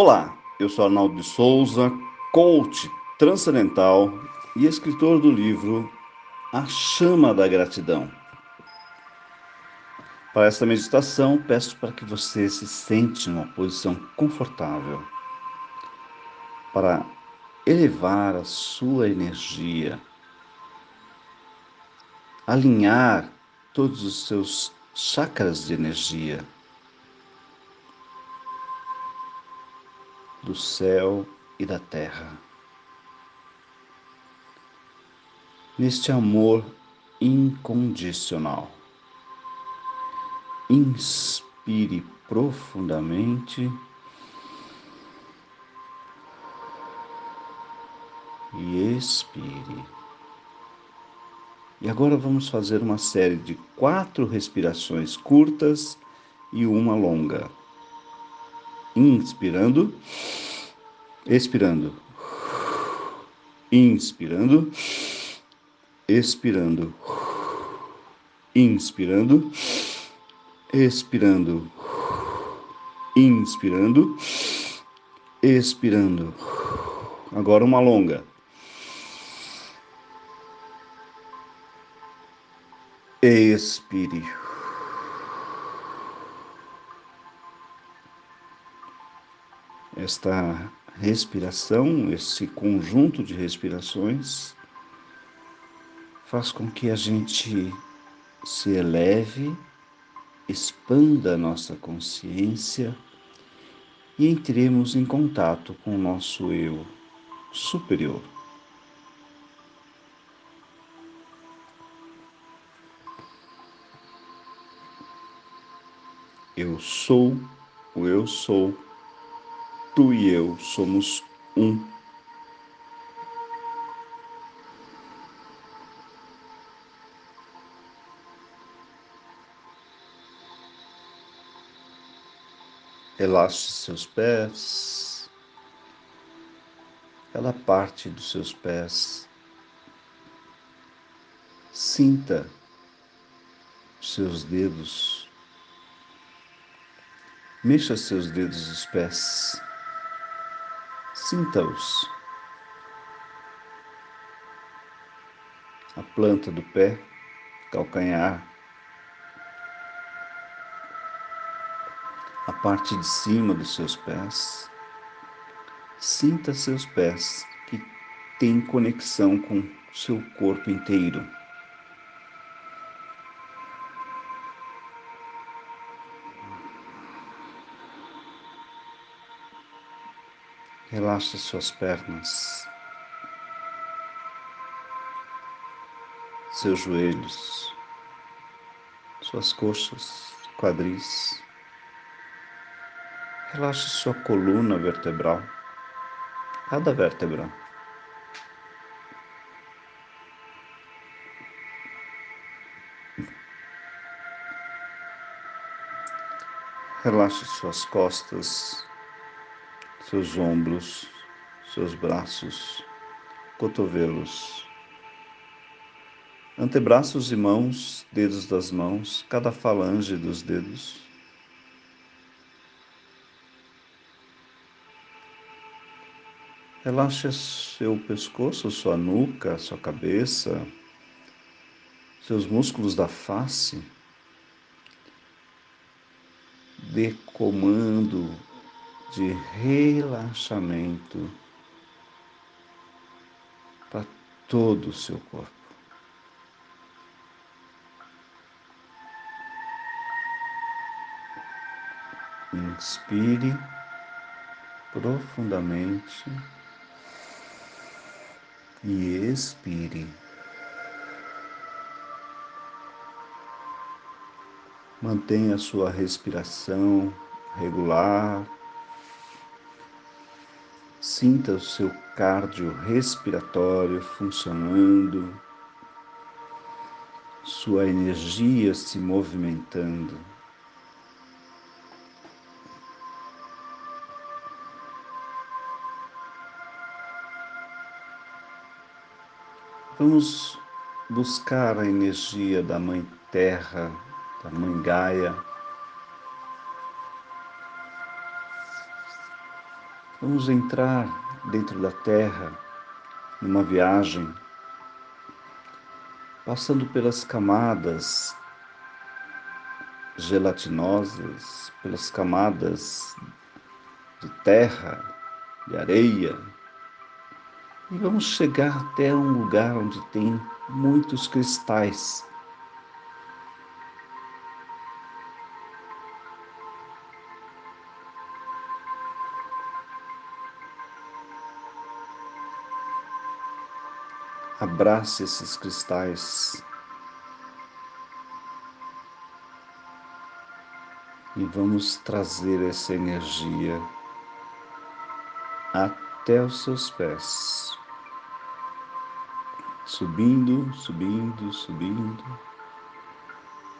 Olá, eu sou Arnaldo de Souza, coach transcendental e escritor do livro A Chama da Gratidão. Para esta meditação, peço para que você se sente numa posição confortável para elevar a sua energia, alinhar todos os seus chakras de energia do céu e da terra. Neste amor incondicional. Inspire profundamente e expire. E agora vamos fazer uma série de quatro respirações curtas e uma longa. Inspirando, expirando, inspirando, expirando, inspirando, expirando, inspirando, expirando. Agora uma longa. Expire. Esta respiração, esse conjunto de respirações, faz com que a gente se eleve, expanda a nossa consciência e entremos em contato com o nosso eu superior. Eu sou o eu sou, tu e eu somos um. Relaxe seus pés, cada parte dos seus pés. Sinta os seus dedos Mexa seus dedos dos pés. Sinta-os. A planta do pé, calcanhar. A parte de cima dos seus pés. Sinta seus pés que têm conexão com seu corpo inteiro. Relaxe suas pernas, seus joelhos, suas coxas, quadris. Relaxe sua coluna vertebral, cada vértebra. Relaxe suas costas, seus ombros, seus braços, cotovelos, antebraços e mãos, dedos das mãos, cada falange dos dedos. Relaxe seu pescoço, sua nuca, sua cabeça, seus músculos da face. Dê comando de relaxamento para todo o seu corpo. Inspire profundamente e expire. Mantenha a sua respiração regular Sinta o seu cardio respiratório funcionando, sua energia se movimentando. Vamos buscar a energia da Mãe Terra, da Mãe Gaia Vamos entrar dentro da Terra numa viagem, passando pelas camadas gelatinosas, pelas camadas de terra, de areia, e vamos chegar até um lugar onde tem muitos cristais. Abrace esses cristais. E vamos trazer essa energia até os seus pés, subindo, subindo, subindo,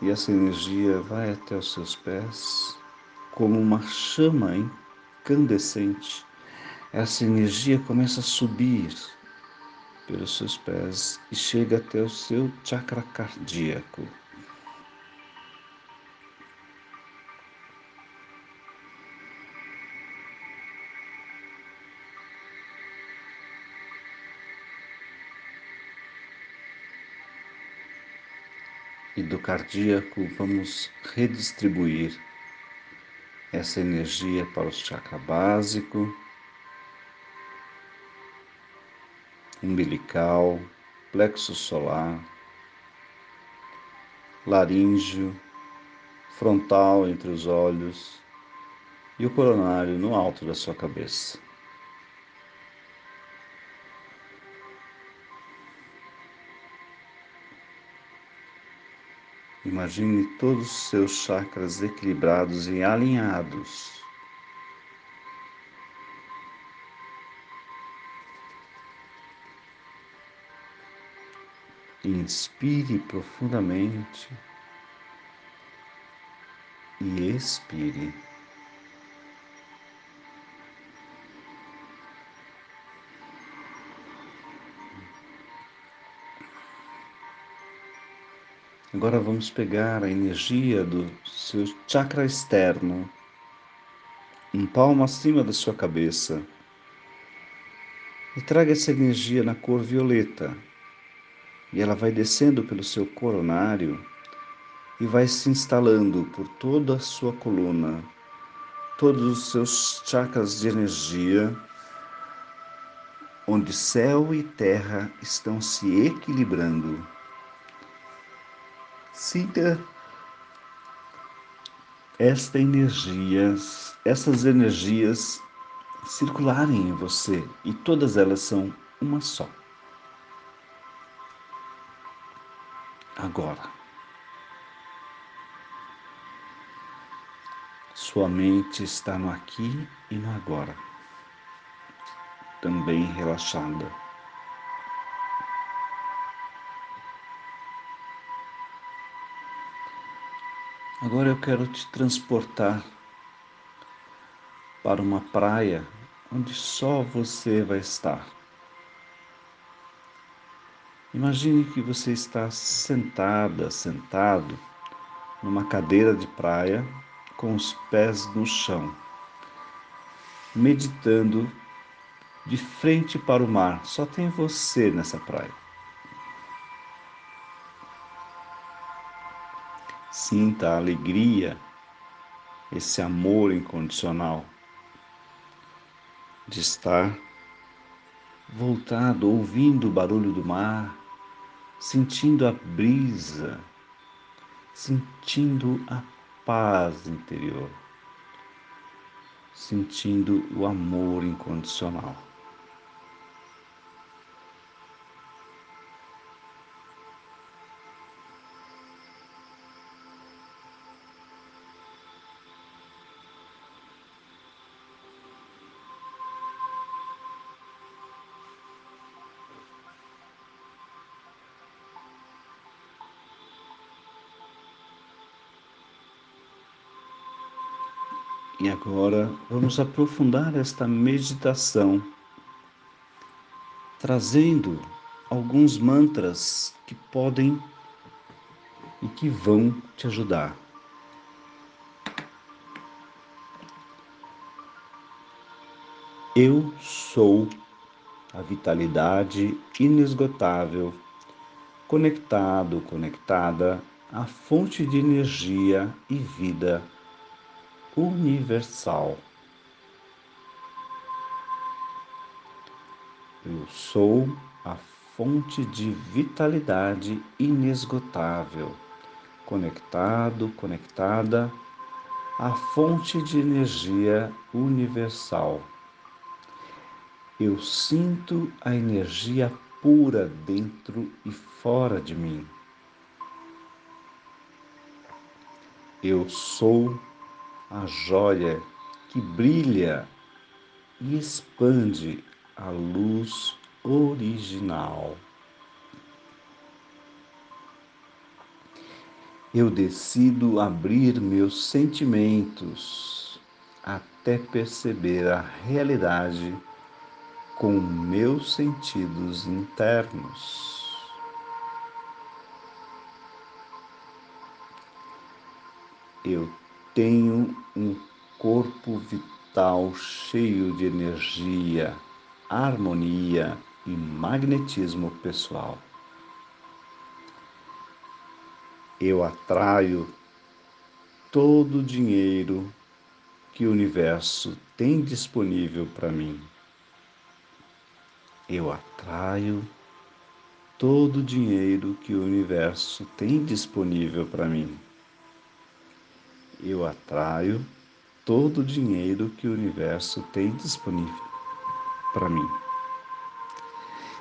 e essa energia vai até os seus pés como uma chama incandescente. Essa energia começa a subir pelos seus pés e chega até o seu chakra cardíaco. E do cardíaco vamos redistribuir essa energia para o chakra básico umbilical, plexo solar, laríngeo, frontal entre os olhos e o coronário no alto da sua cabeça. Imagine todos os seus chakras equilibrados e alinhados. Inspire profundamente e expire. Agora vamos pegar a energia do seu chakra externo, um palmo acima da sua cabeça, e traga essa energia na cor violeta e ela vai descendo pelo seu coronário e vai se instalando por toda a sua coluna, todos os seus chakras de energia, onde céu e terra estão se equilibrando. Sinta esta energia, essas energias circularem em você e todas elas são uma só. Agora. Sua mente está no aqui e no agora, também relaxada. Agora eu quero te transportar para uma praia onde só você vai estar. Imagine que você está sentada, sentado, numa cadeira de praia, com os pés no chão, meditando de frente para o mar. Só tem você nessa praia. Sinta a alegria, esse amor incondicional de estar voltado, ouvindo o barulho do mar, sentindo a brisa, sentindo a paz interior, sentindo o amor incondicional. E agora vamos aprofundar esta meditação, trazendo alguns mantras que podem e que vão te ajudar. Eu sou a vitalidade inesgotável, conectado, conectada à fonte de energia e vida universal. Eu sou a fonte de vitalidade inesgotável, conectado, conectada à fonte de energia universal. Eu sinto a energia pura dentro e fora de mim. Eu sou a joia que brilha e expande a luz original. Eu decido abrir meus sentimentos até perceber a realidade com meus sentidos internos. Eu tenho um corpo vital cheio de energia harmonia e magnetismo pessoal. Eu atraio todo o dinheiro que o universo tem disponível para mim. Eu atraio todo o dinheiro que o universo tem disponível para mim. Eu atraio todo o dinheiro que o universo tem disponível para mim.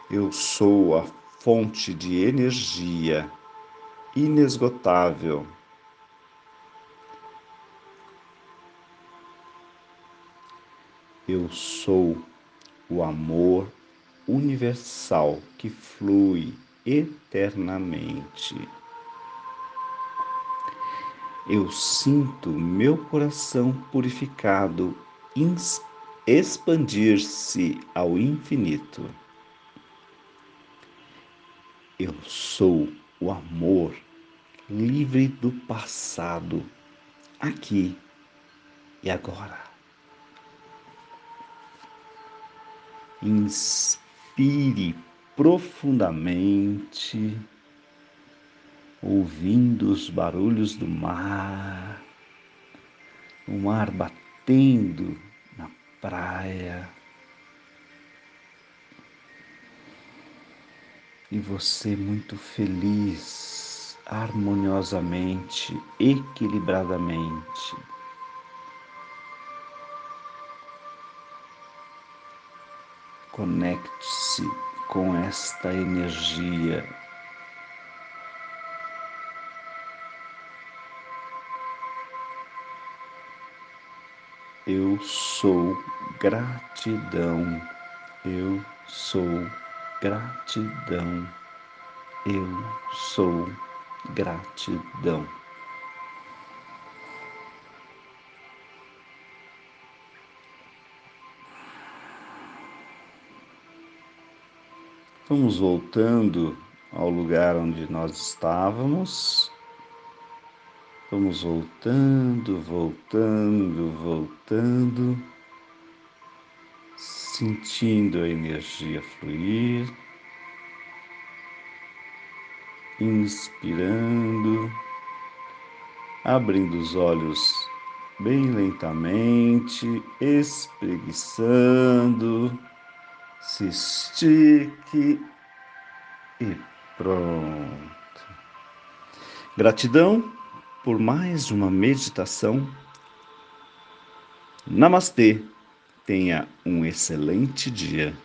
Eu sou a fonte de energia inesgotável. Eu sou o amor universal que flui eternamente. Eu sinto meu coração purificado, expandir-se ao infinito. Eu sou o amor livre do passado, aqui e agora. Inspire profundamente, ouvindo os barulhos do mar, o mar batendo praia. E você muito feliz, harmoniosamente, equilibradamente. Conecte-se com esta energia Eu sou gratidão. Eu sou gratidão. Eu sou gratidão. Vamos voltando ao lugar onde nós estávamos. Vamos voltando, voltando, voltando, sentindo a energia fluir, inspirando, abrindo os olhos bem lentamente, espreguiçando, se estique e pronto. Gratidão por mais uma meditação. Namastê. Tenha um excelente dia.